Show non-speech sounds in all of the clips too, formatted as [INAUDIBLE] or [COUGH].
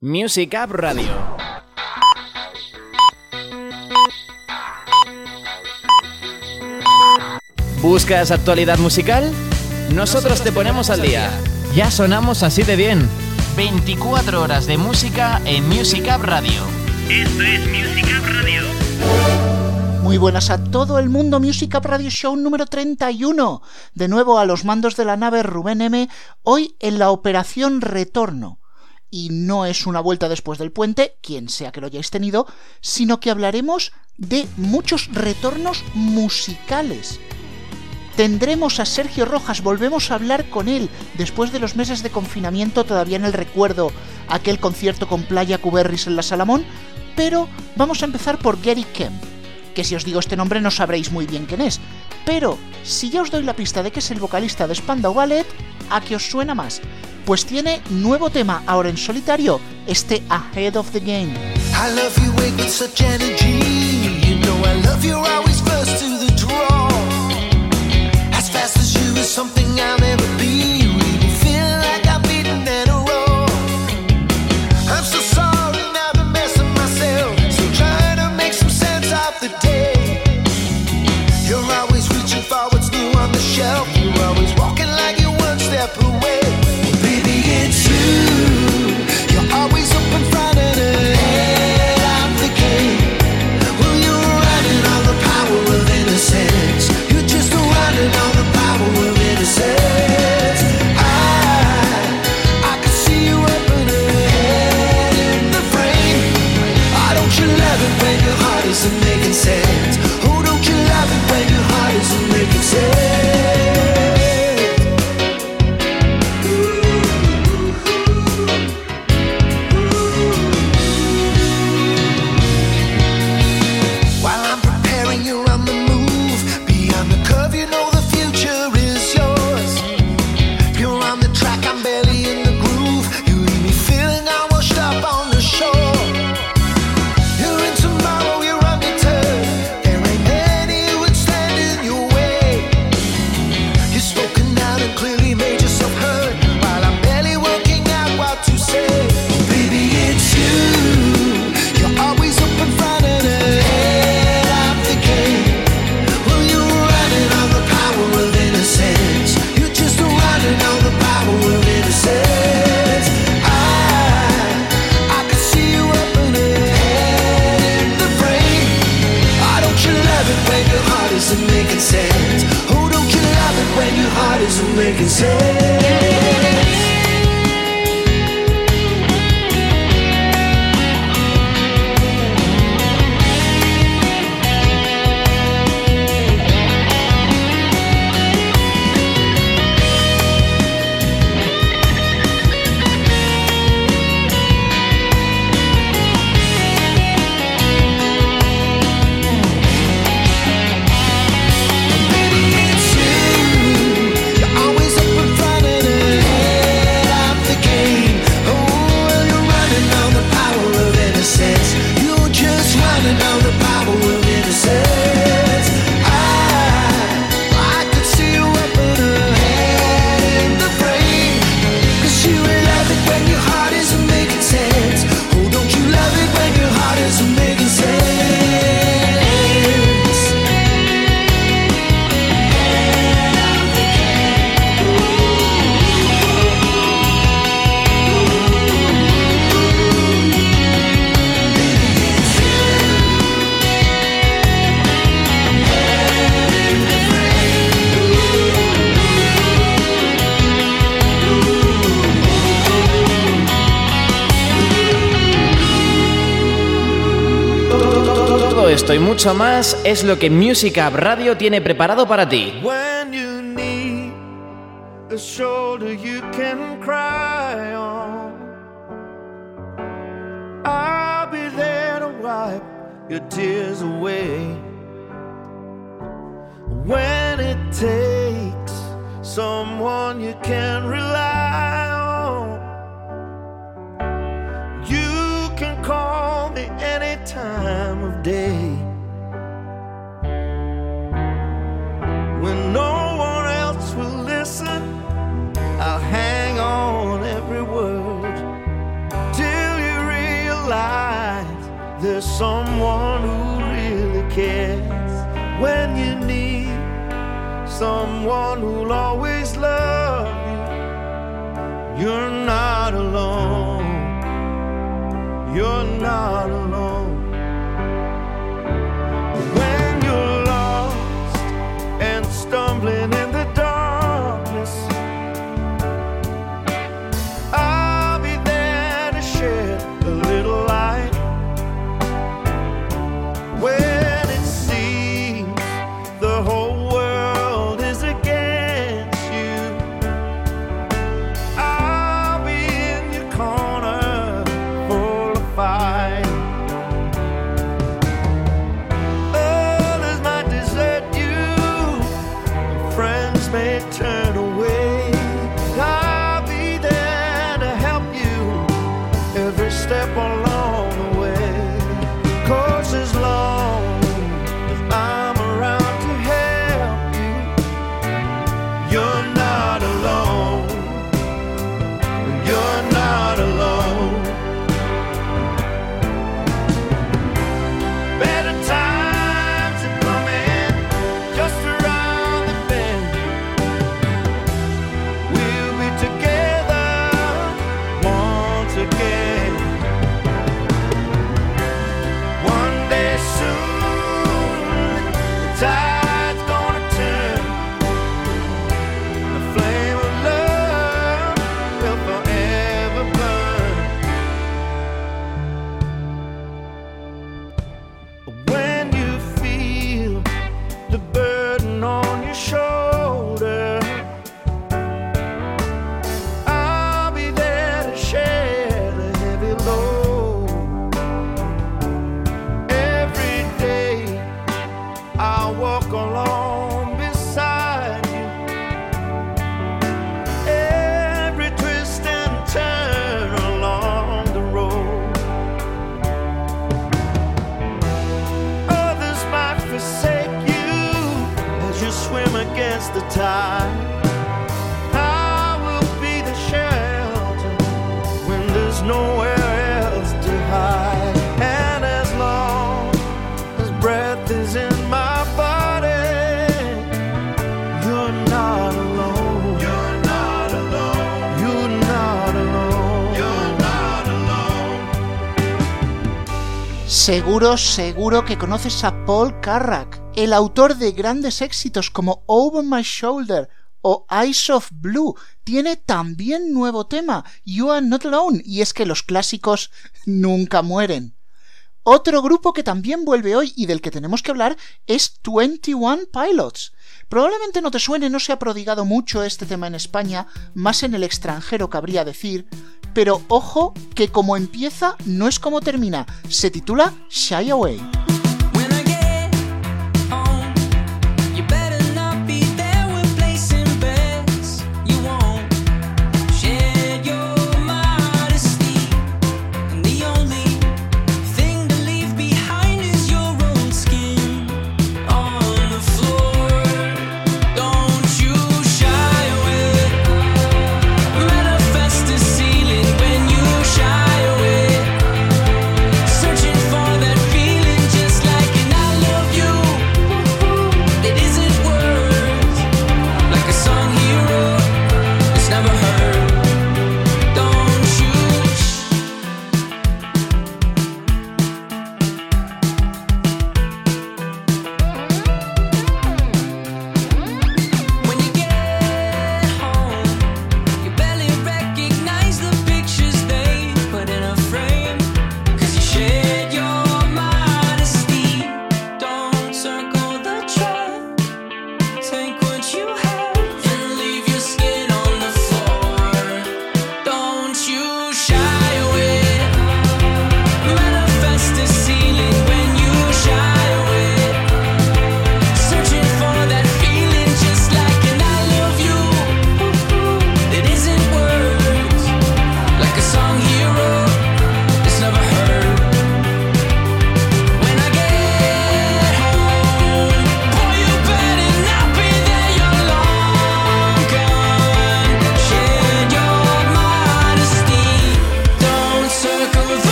Music App Radio. ¿Buscas actualidad musical? Nosotros te ponemos al día. Ya sonamos así de bien. 24 horas de música en Music App Radio. Esto es Music App Radio. Muy buenas a todo el mundo, Music Up Radio Show número 31. De nuevo a los mandos de la nave Rubén M, hoy en la operación Retorno. Y no es una vuelta después del puente, quien sea que lo hayáis tenido, sino que hablaremos de muchos retornos musicales. Tendremos a Sergio Rojas, volvemos a hablar con él después de los meses de confinamiento, todavía en el recuerdo aquel concierto con Playa Cuberris en la Salamón, pero vamos a empezar por Gary Kemp, que si os digo este nombre no sabréis muy bien quién es, pero si ya os doy la pista de que es el vocalista de Spandau Ballet, ¿a qué os suena más? Pues tiene nuevo tema ahora en solitario, este Ahead of the Game. Something mucho más es lo que Music Up Radio tiene preparado para ti. When you need a shoulder you can cry on. I'll be there to wipe your tears away. When it takes someone you can rely someone who'll always love you. You're not alone. You're not alone. Seguro, seguro que conoces a Paul Carrack, el autor de grandes éxitos como Over My Shoulder o Eyes of Blue. Tiene también nuevo tema, You Are Not Alone, y es que los clásicos nunca mueren. Otro grupo que también vuelve hoy y del que tenemos que hablar es 21 Pilots Probablemente no te suene, no se ha prodigado mucho este tema en España, más en el extranjero cabría decir, pero ojo que como empieza no es como termina, se titula Shy Away.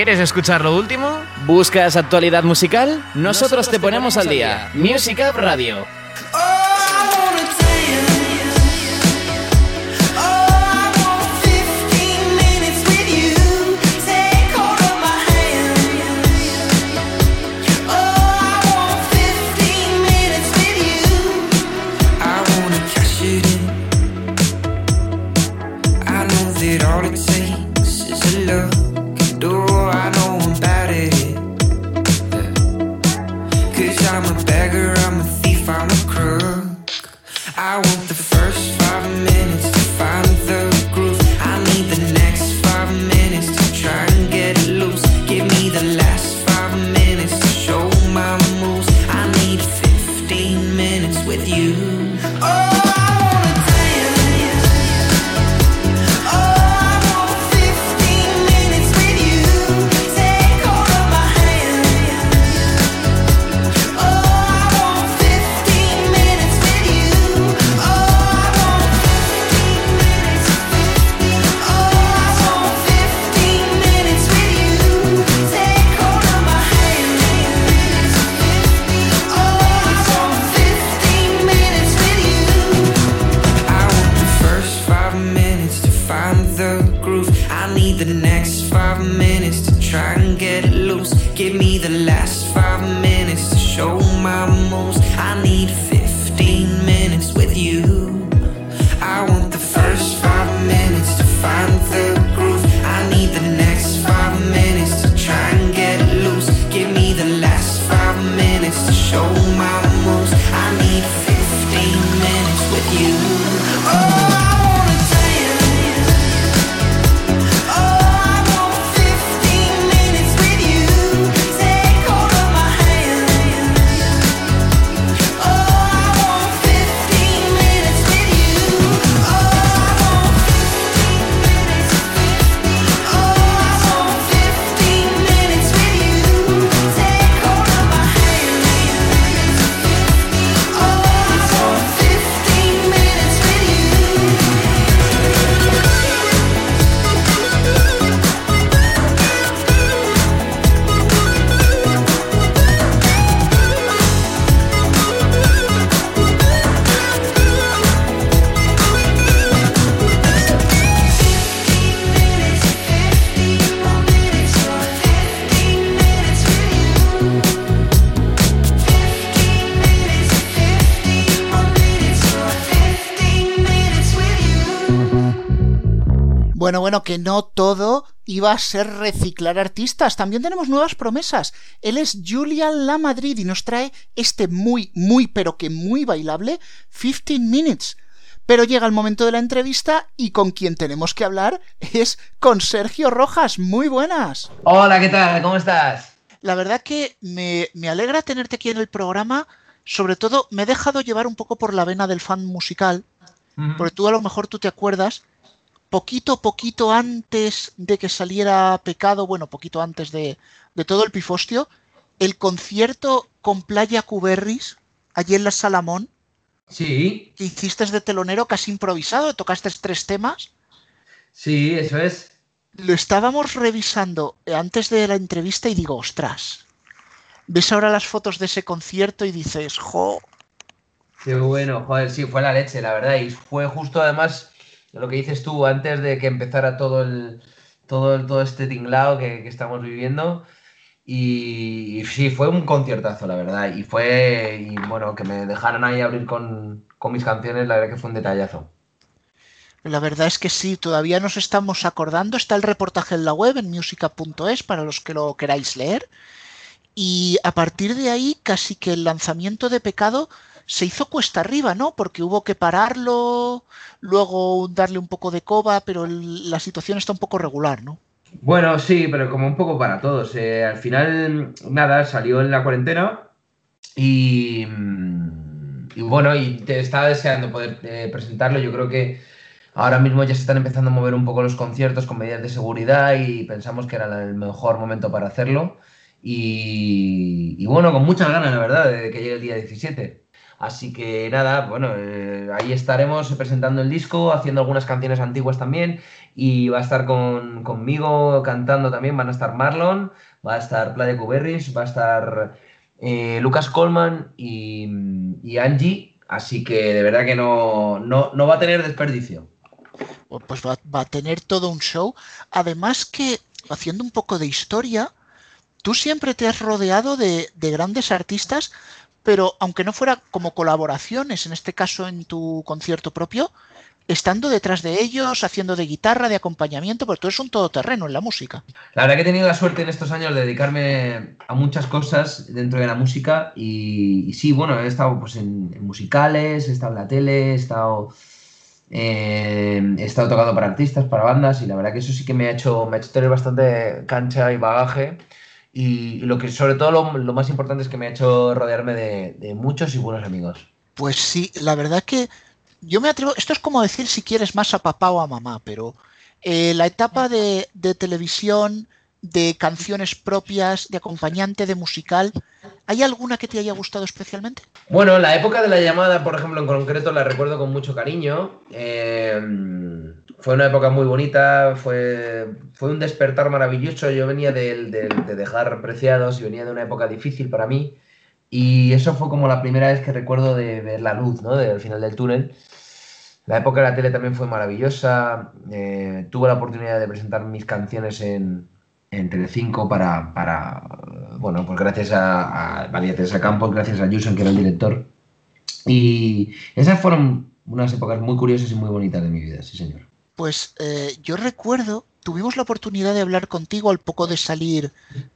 ¿Quieres escuchar lo último? ¿Buscas actualidad musical? Nosotros te ponemos al día. Music Up Radio. Que no todo iba a ser reciclar artistas. También tenemos nuevas promesas. Él es Julian La Madrid y nos trae este muy, muy, pero que muy bailable 15 Minutes. Pero llega el momento de la entrevista y con quien tenemos que hablar es con Sergio Rojas. Muy buenas. Hola, ¿qué tal? ¿Cómo estás? La verdad que me, me alegra tenerte aquí en el programa. Sobre todo, me he dejado llevar un poco por la vena del fan musical. Porque tú a lo mejor tú te acuerdas, poquito, poquito antes de que saliera Pecado, bueno, poquito antes de, de todo el pifostio, el concierto con Playa Cuberris, allí en la Salamón, Sí, que hiciste de telonero casi improvisado, tocaste tres temas. sí, eso es. Lo estábamos revisando antes de la entrevista y digo, ostras, ves ahora las fotos de ese concierto y dices, jo, Qué bueno, joder, sí, fue la leche, la verdad. Y fue justo además lo que dices tú, antes de que empezara todo el, todo, todo este tinglao que, estamos viviendo. Y, sí, fue un conciertazo, la verdad. Y fue, bueno, que me dejaran ahí abrir con, con mis canciones, la verdad que fue un detallazo. La verdad es que sí, todavía nos estamos acordando. Está el reportaje en la web, en musica.es, para los que lo queráis leer. Y a partir de ahí, casi que el lanzamiento de Pecado se hizo cuesta arriba, ¿no? Porque hubo que pararlo, luego darle un poco de coba, pero la situación está un poco regular, ¿no? Bueno, sí, pero como un poco para todos. eh, al final, nada, salió en la cuarentena y, y bueno, y te estaba deseando poder eh, presentarlo. Yo creo que ahora mismo ya se están empezando a mover un poco los conciertos con medidas de seguridad y pensamos que era el mejor momento para hacerlo. Y, y bueno, con muchas ganas, la verdad, de que llegue el día 17. Así que nada, bueno, eh, ahí estaremos presentando el disco, haciendo algunas canciones antiguas también. Y va a estar con, conmigo cantando también, van a estar Marlon, va a estar Playa Cuberris, va a estar eh, Lucas Colman y, y Angie. Así que de verdad que no, no, no va a tener desperdicio. Pues va, va a tener todo un show. Además que, haciendo un poco de historia, tú siempre te has rodeado de, de grandes artistas, pero aunque no fuera como colaboraciones, en este caso en tu concierto propio, estando detrás de ellos, haciendo de guitarra, de acompañamiento, porque tú eres un todoterreno en la música. La verdad que he tenido la suerte en estos años de dedicarme a muchas cosas dentro de la música y, sí, bueno, he estado pues, en, en musicales, he estado en la tele, he estado, eh, he estado tocando para artistas, para bandas y la verdad que eso sí que me ha hecho, me ha hecho tener bastante cancha y bagaje y, lo que sobre todo lo, más importante es que me ha hecho rodearme de, muchos y buenos amigos. Pues sí, la verdad que yo me atrevo, esto es como decir si quieres más a papá o a mamá, pero eh, la etapa de, televisión, de canciones propias, de acompañante, de musical, ¿hay alguna que te haya gustado especialmente? Bueno, la época de la llamada, por ejemplo, en concreto, la recuerdo con mucho cariño. Eh, fue una época muy bonita, fue, fue un despertar maravilloso. Yo venía de, de, de dejar preciados y venía de una época difícil para mí. Y eso fue como la primera vez que recuerdo de ver la luz, ¿no? Del final del túnel. La época de la tele también fue maravillosa. Eh, tuve la oportunidad de presentar mis canciones en, en Telecinco para, para, bueno, pues gracias a, a María Teresa Campos, gracias a Jusen, que era el director. Y esas fueron unas épocas muy curiosas y muy bonitas de mi vida, sí, señor. Pues eh, yo recuerdo, tuvimos la oportunidad de hablar contigo al poco de salir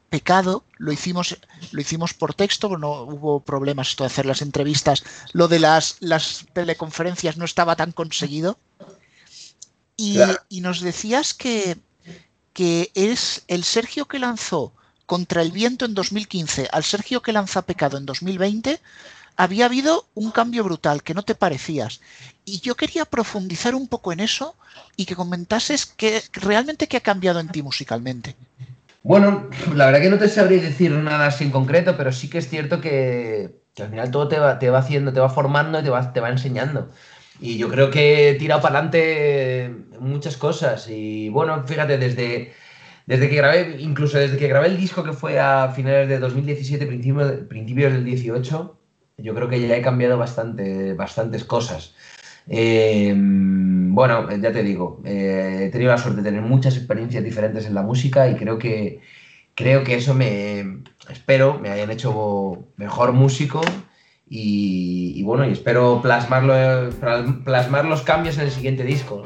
Pecado, lo hicimos, lo hicimos por texto, no hubo problemas esto de hacer las entrevistas, lo de las, las teleconferencias no estaba tan conseguido. Y, claro. y nos decías que, que es el Sergio que lanzó contra el viento en 2015 al Sergio que lanza Pecado en 2020, había habido un cambio brutal, que no te parecías. Y yo quería profundizar un poco en eso y que comentases que realmente qué ha cambiado en ti musicalmente. Bueno, la verdad que no te sabría decir nada así en concreto, pero sí que es cierto que, que al final todo te va, te va, haciendo, te va formando y te va, te va enseñando. Y yo creo que he tirado para adelante muchas cosas. Y bueno, fíjate, desde, desde que grabé, incluso desde que grabé el disco que fue a finales de 2017, principios, principios del 18, yo creo que ya he cambiado bastante, bastantes cosas. Eh, bueno, ya te digo, eh, he tenido la suerte de tener muchas experiencias diferentes en la música y creo que, creo que eso me, espero, me hayan hecho mejor músico y, y bueno, y espero plasmarlo, plasmar los cambios en el siguiente disco.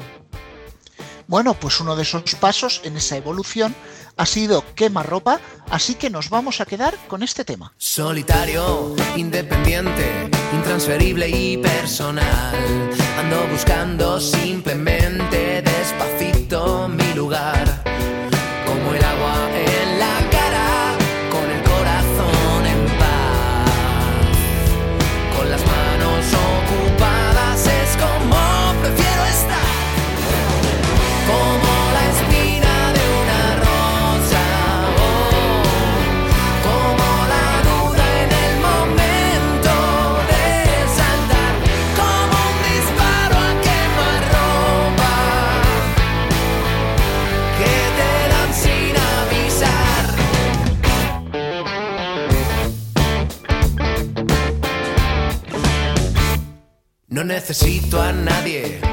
Bueno, pues uno de esos pasos en esa evolución ha sido quema ropa, así que nos vamos a quedar con este tema. Solitario, independiente, intransferible y personal. Ando buscando simplemente despacito necesito a nadie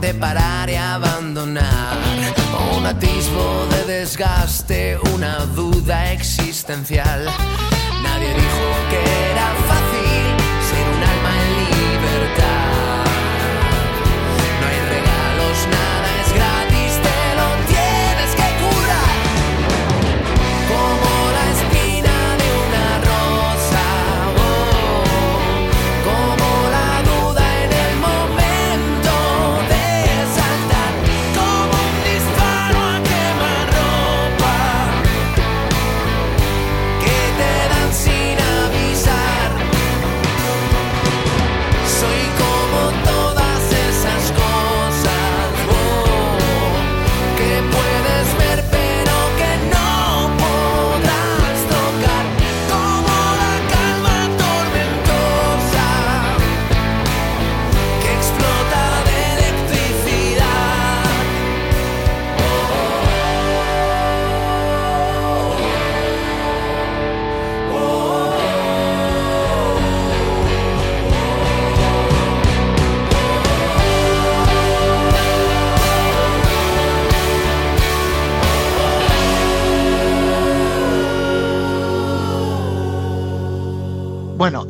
de parar y abandonar. Un atisbo de desgaste, una duda existencial. Nadie dijo que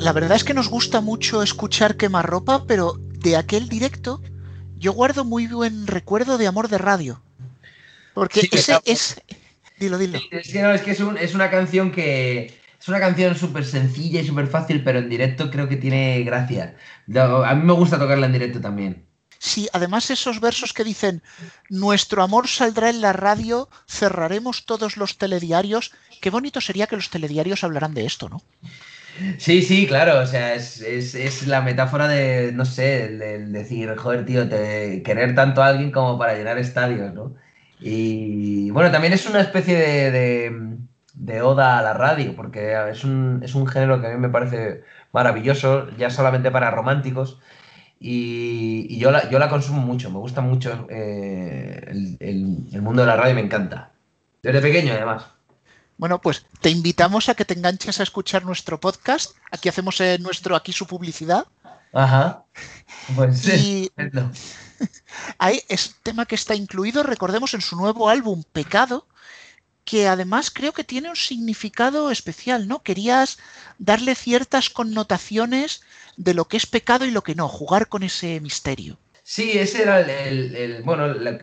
la verdad es que nos gusta mucho escuchar quemarropa, pero de aquel directo yo guardo muy buen recuerdo de Amor de Radio. Porque Sí, ese es... Dilo, dilo. Es que no, es que es, un- es una canción que. Es una canción súper sencilla y súper fácil, pero en directo creo que tiene gracia. A mí me gusta tocarla en directo también. Sí, además esos versos que dicen, nuestro amor saldrá en la radio, cerraremos todos los telediarios. Qué bonito sería que los telediarios hablaran de esto, ¿no? Sí, sí, claro, o sea, es, es- es la metáfora de, no sé, el, decir, joder, tío, querer tanto a alguien como para llenar estadios, ¿no? Y bueno, también es una especie de, de- de oda a la radio, porque es un, es un género que a mí me parece maravilloso, ya solamente para románticos, y, y yo, la, yo la consumo mucho, me gusta mucho eh, el, el- el mundo de la radio, me encanta. Desde pequeño, además. Bueno, pues te invitamos a que te enganches a escuchar nuestro podcast. Aquí hacemos eh, nuestro, aquí su publicidad. Ajá. Pues Y-. [LAUGHS] Hay [LAUGHS] es tema que está incluido, recordemos, en su nuevo álbum Pecado, que además creo que tiene un significado especial, ¿no? Querías darle ciertas connotaciones de lo que es pecado y lo que no, jugar con ese misterio. Sí, ese era el, el- el- bueno, la-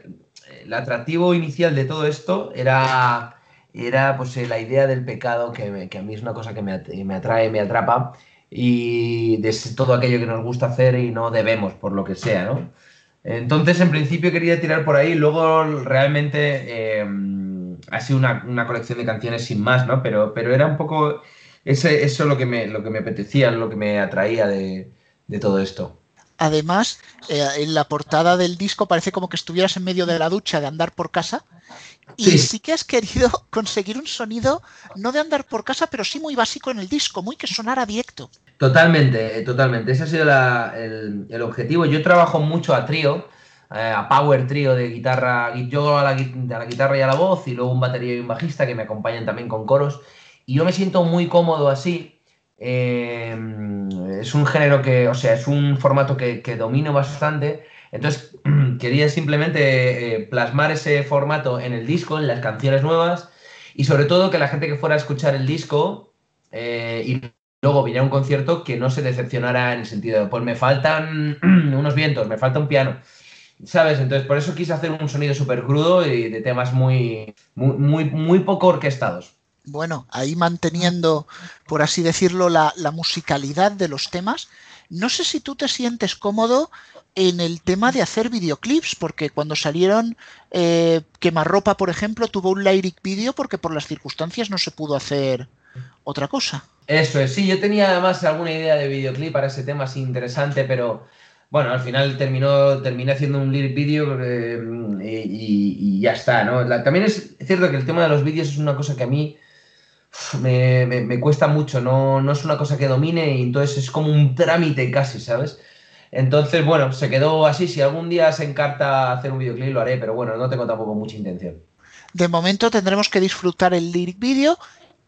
el atractivo inicial de todo esto era, era pues eh, la idea del pecado, que, que a mí es una cosa que me, me atrae, me atrapa, y de todo aquello que nos gusta hacer y no debemos, por lo que sea, ¿no? Entonces, en principio quería tirar por ahí, luego realmente eh, ha sido una, una colección de canciones sin más, ¿no? Pero, pero era un poco ese, eso lo que me, lo que me apetecía, lo que me atraía de, de todo esto. Además, eh, en la portada del disco parece como que estuvieras en medio de la ducha de andar por casa. Y Sí. sí. que has querido [LAUGHS] conseguir un sonido no de andar por casa, pero sí muy básico en el disco, muy que sonara directo. Totalmente, eh, totalmente. Ese ha sido la- el, el objetivo. Yo trabajo mucho a trío, eh, a power trío de guitarra. Yo a la, a la guitarra y a la voz, y luego un batería y un bajista que me acompañan también con coros. Y yo me siento muy cómodo así. Eh, es un género que, o sea, es un formato que, que domino bastante. Entonces, [CLEARS THROAT] quería simplemente eh, plasmar ese formato en el disco, en las canciones nuevas. Y sobre todo que la gente que fuera a escuchar el disco eh, y luego viniera a un concierto que no se decepcionara en el sentido de, pues me faltan [CLEARS THROAT] unos vientos, me falta un piano. ¿Sabes? Entonces, por eso quise hacer un sonido súper crudo y de temas muy, muy, muy, muy poco orquestados. Bueno, ahí manteniendo, por así decirlo, la, la musicalidad de los temas. No sé si tú te sientes cómodo en el tema de hacer videoclips, porque cuando salieron eh, Quemarropa, por ejemplo, tuvo un lyric video porque por las circunstancias no se pudo hacer otra cosa. Eso es, sí, yo tenía además alguna idea de videoclip para ese tema así interesante, pero bueno, al final terminó, terminé haciendo un lyric video eh, y, ya está, ¿no? También es cierto que el tema de los vídeos es una cosa que a mí me- me cuesta mucho, no, no es una cosa que domine y entonces es como un trámite casi, ¿sabes? Entonces, bueno, se quedó así, si algún día se encarta hacer un videoclip lo haré, pero bueno, no tengo tampoco mucha intención. De momento tendremos que disfrutar el lyric video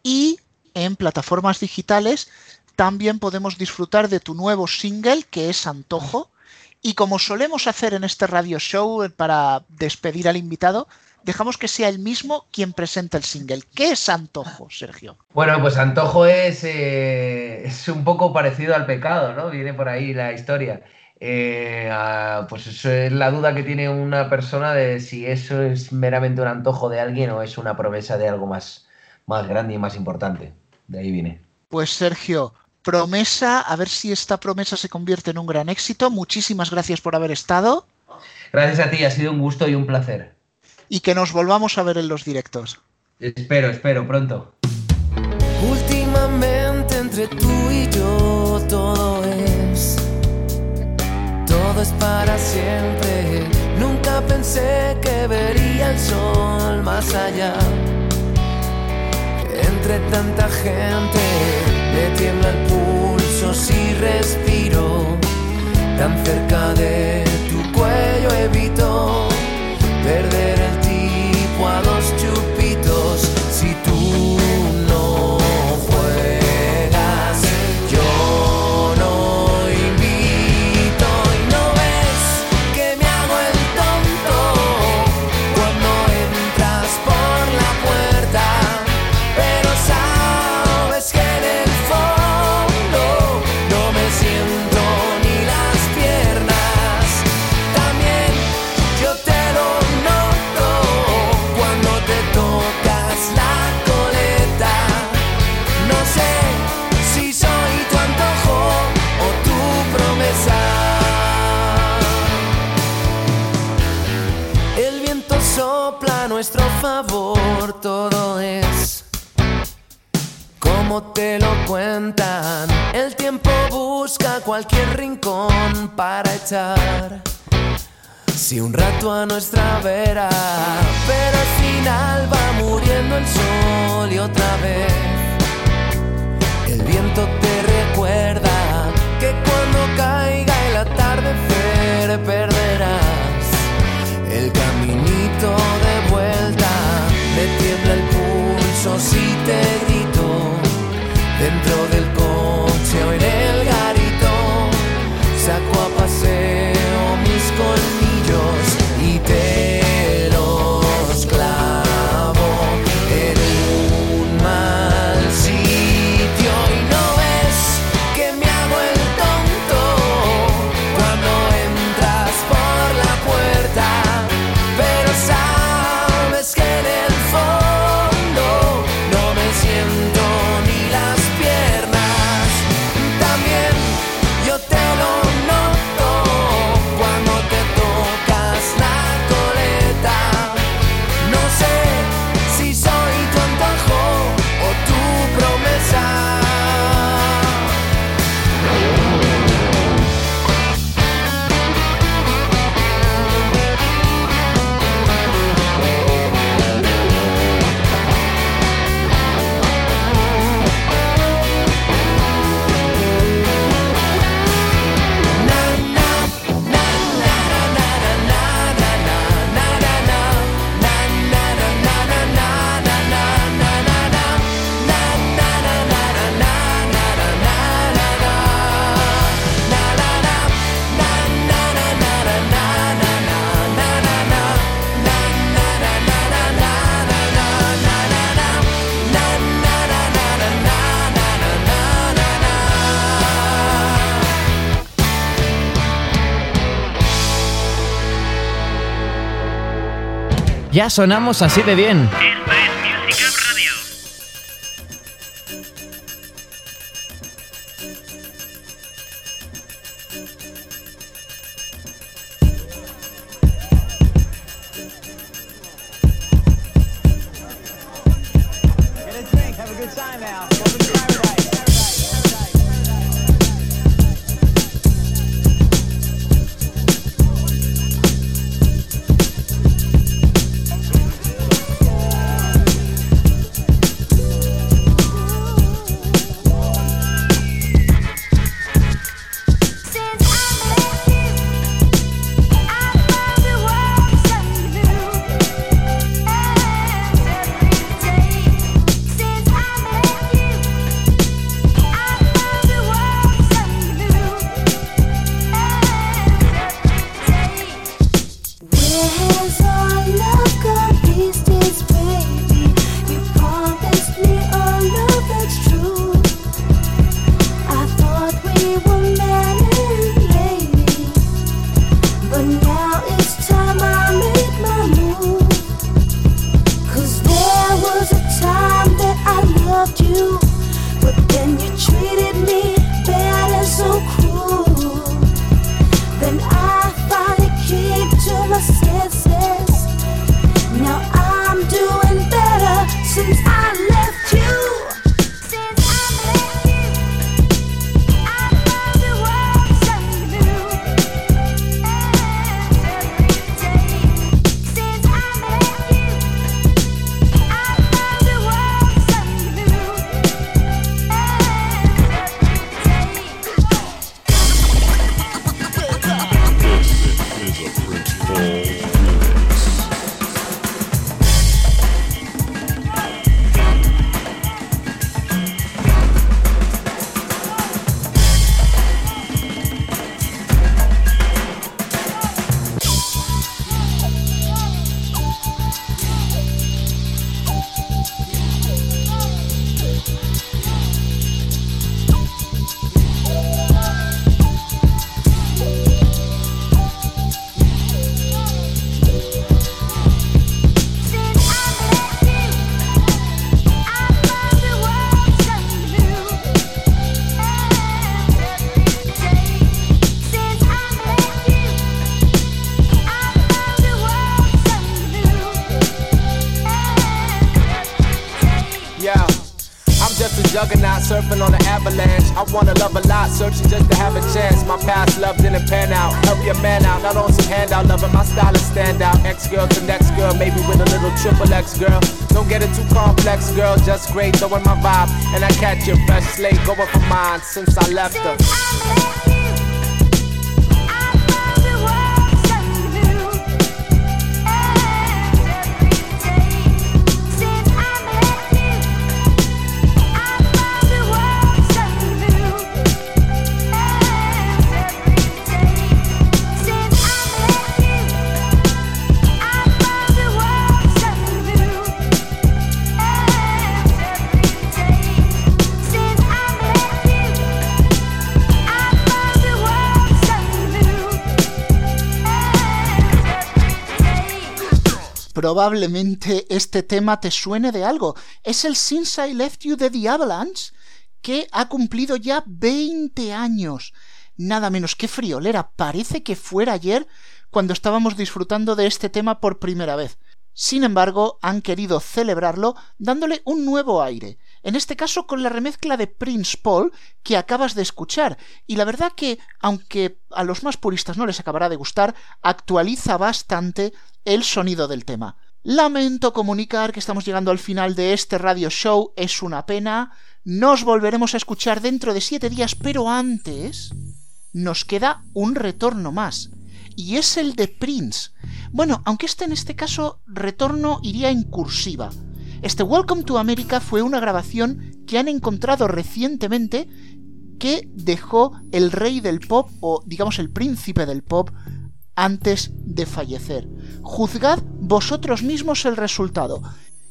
y en plataformas digitales también podemos disfrutar de tu nuevo single que es Antojo Y como solemos hacer en este radio show eh, para despedir al invitado, dejamos que sea él mismo quien presente el single. ¿Qué es Antojo, Sergio? Bueno, pues antojo es, eh, es un poco parecido al pecado, ¿no? Viene por ahí la historia. Eh, ah, pues eso es la duda que tiene una persona de si eso es meramente un antojo de alguien o es una promesa de algo más, más grande y más importante. De ahí viene. Pues Sergio, promesa, a ver si esta promesa se convierte en un gran éxito. Muchísimas gracias por haber estado Gracias a ti, ha sido un gusto y un placer. Y que nos volvamos a ver en los directos. Espero, espero, pronto. Últimamente entre tú y yo todo es, todo es para siempre. Nunca pensé que vería el sol más allá. Entre tanta gente me tiembla el pulso si respiro. Tan cerca de tu cuello evito perder el favor, todo es como te lo cuentan. El tiempo busca cualquier rincón para echar. Si un rato a nuestra vera, pero al final va muriendo el sol y otra vez el viento te recuerda que cuando caiga el atardecer perderás el caminito de vuelta. Tiembla el pulso si te grito dentro del Ya sonamos así de bien. There's Wanna love a lot, searching just to have a chance. My past love didn't pan out. Help your man out, not on some handout. Loving my style is stand out. Ex girl to next girl, maybe with a little triple X girl. Don't get it too complex, girl. Just great, throwing my vibe. And I catch your fresh slate going for mine since I left her. Probablemente este tema te suene de algo. Es el Since I Left You de The Avalanche, que ha cumplido ya 20 años. Nada menos que friolera. Parece que fuera ayer cuando estábamos disfrutando de este tema por primera vez. Sin embargo, han querido celebrarlo dándole un nuevo aire, en este caso con la remezcla de Prince Paul que acabas de escuchar, y la verdad que, aunque a los más puristas no les acabará de gustar, actualiza bastante el sonido del tema. Lamento comunicar que estamos llegando al final de este radio show, es una pena, nos volveremos a escuchar dentro de siete días, pero antes nos queda un retorno más, y es el de Prince. Bueno, aunque este en este caso retorno iría en cursiva. Este Welcome to America fue una grabación que han encontrado recientemente que dejó el rey del pop, o digamos el príncipe del pop, antes de fallecer. Juzgad vosotros mismos el resultado.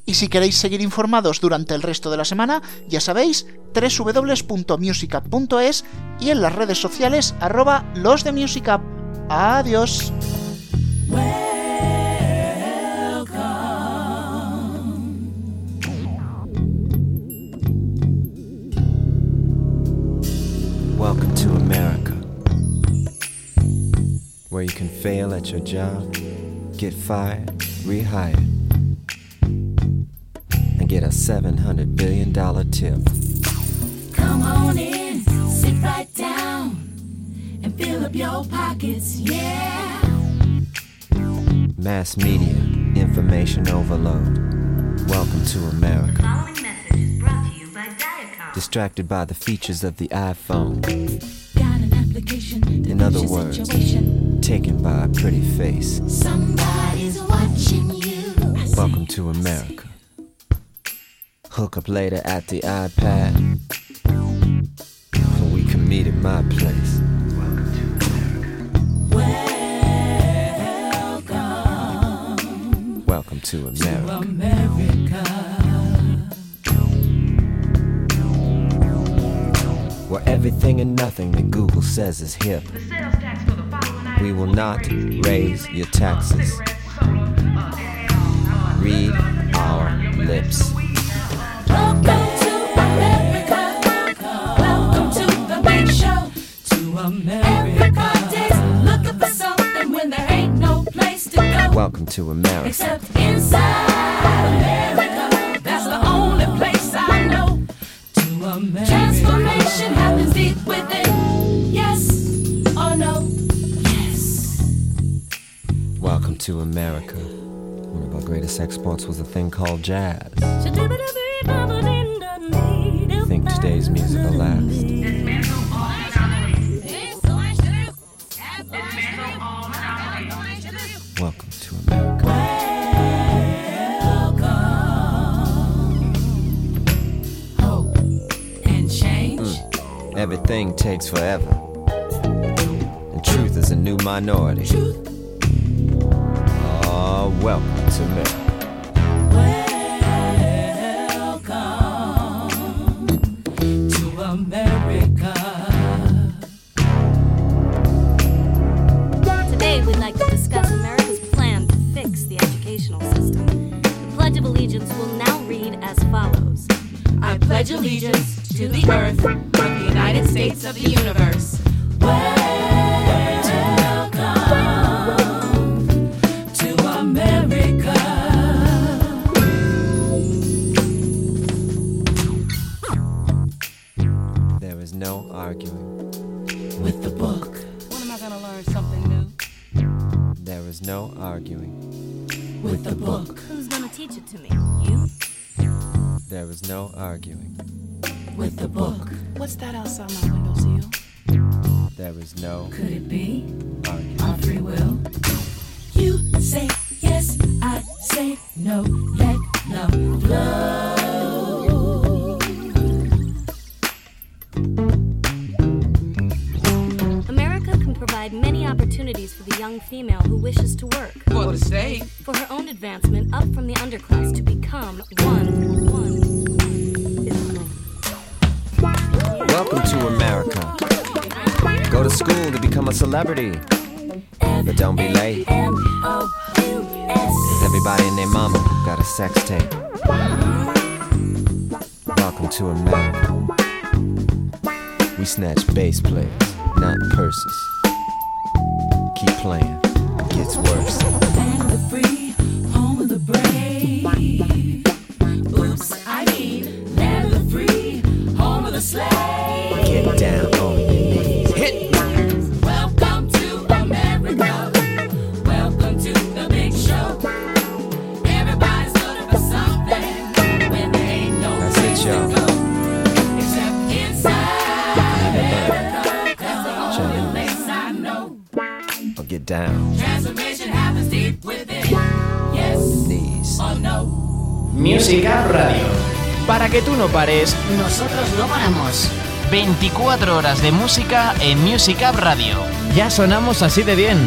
Y si queréis seguir informados durante el resto de la semana, ya sabéis, www.musicup.es y en las redes sociales arroba los de. Adiós. Where you can fail at your job, get fired, rehired, and get a $700 billion tip. Come on in, sit right down, and fill up your pockets, yeah. Mass media, information overload. Welcome to America. Following message is brought to you by Diacom. Distracted by the features of the iPhone. Got an application In other words, situation. Taken by a pretty face. Somebody's watching you. Welcome to America. Hook up later at the iPad. Or we can meet at my place. Welcome Welcome to America. to America. Where everything and nothing that Google says is hip. We will not raise your taxes. Read our lips. Welcome to America. Welcome to the big show. To America. Everybody's looking for something when there ain't no place to go. Welcome to America. Except inside America. To America. One of our greatest exports was a thing called jazz. Think today's music will last. Welcome to America. Hope and change. Everything takes forever. And truth is a new minority. Oh, The Pledge of Allegiance will now read as follows. I pledge allegiance to the earth of the United States of the universe. Up from the underclass to become one. One. Welcome to America. Go to school to become a celebrity. But don't be late. Cause everybody and their mama got a sex tape. Welcome to America. We snatch bass players, not purses. Keep playing, it gets worse. Up Radio. Para que tú no pares, Nosotros no paramos. 24 horas de música en Music Up Radio. Ya sonamos así de bien.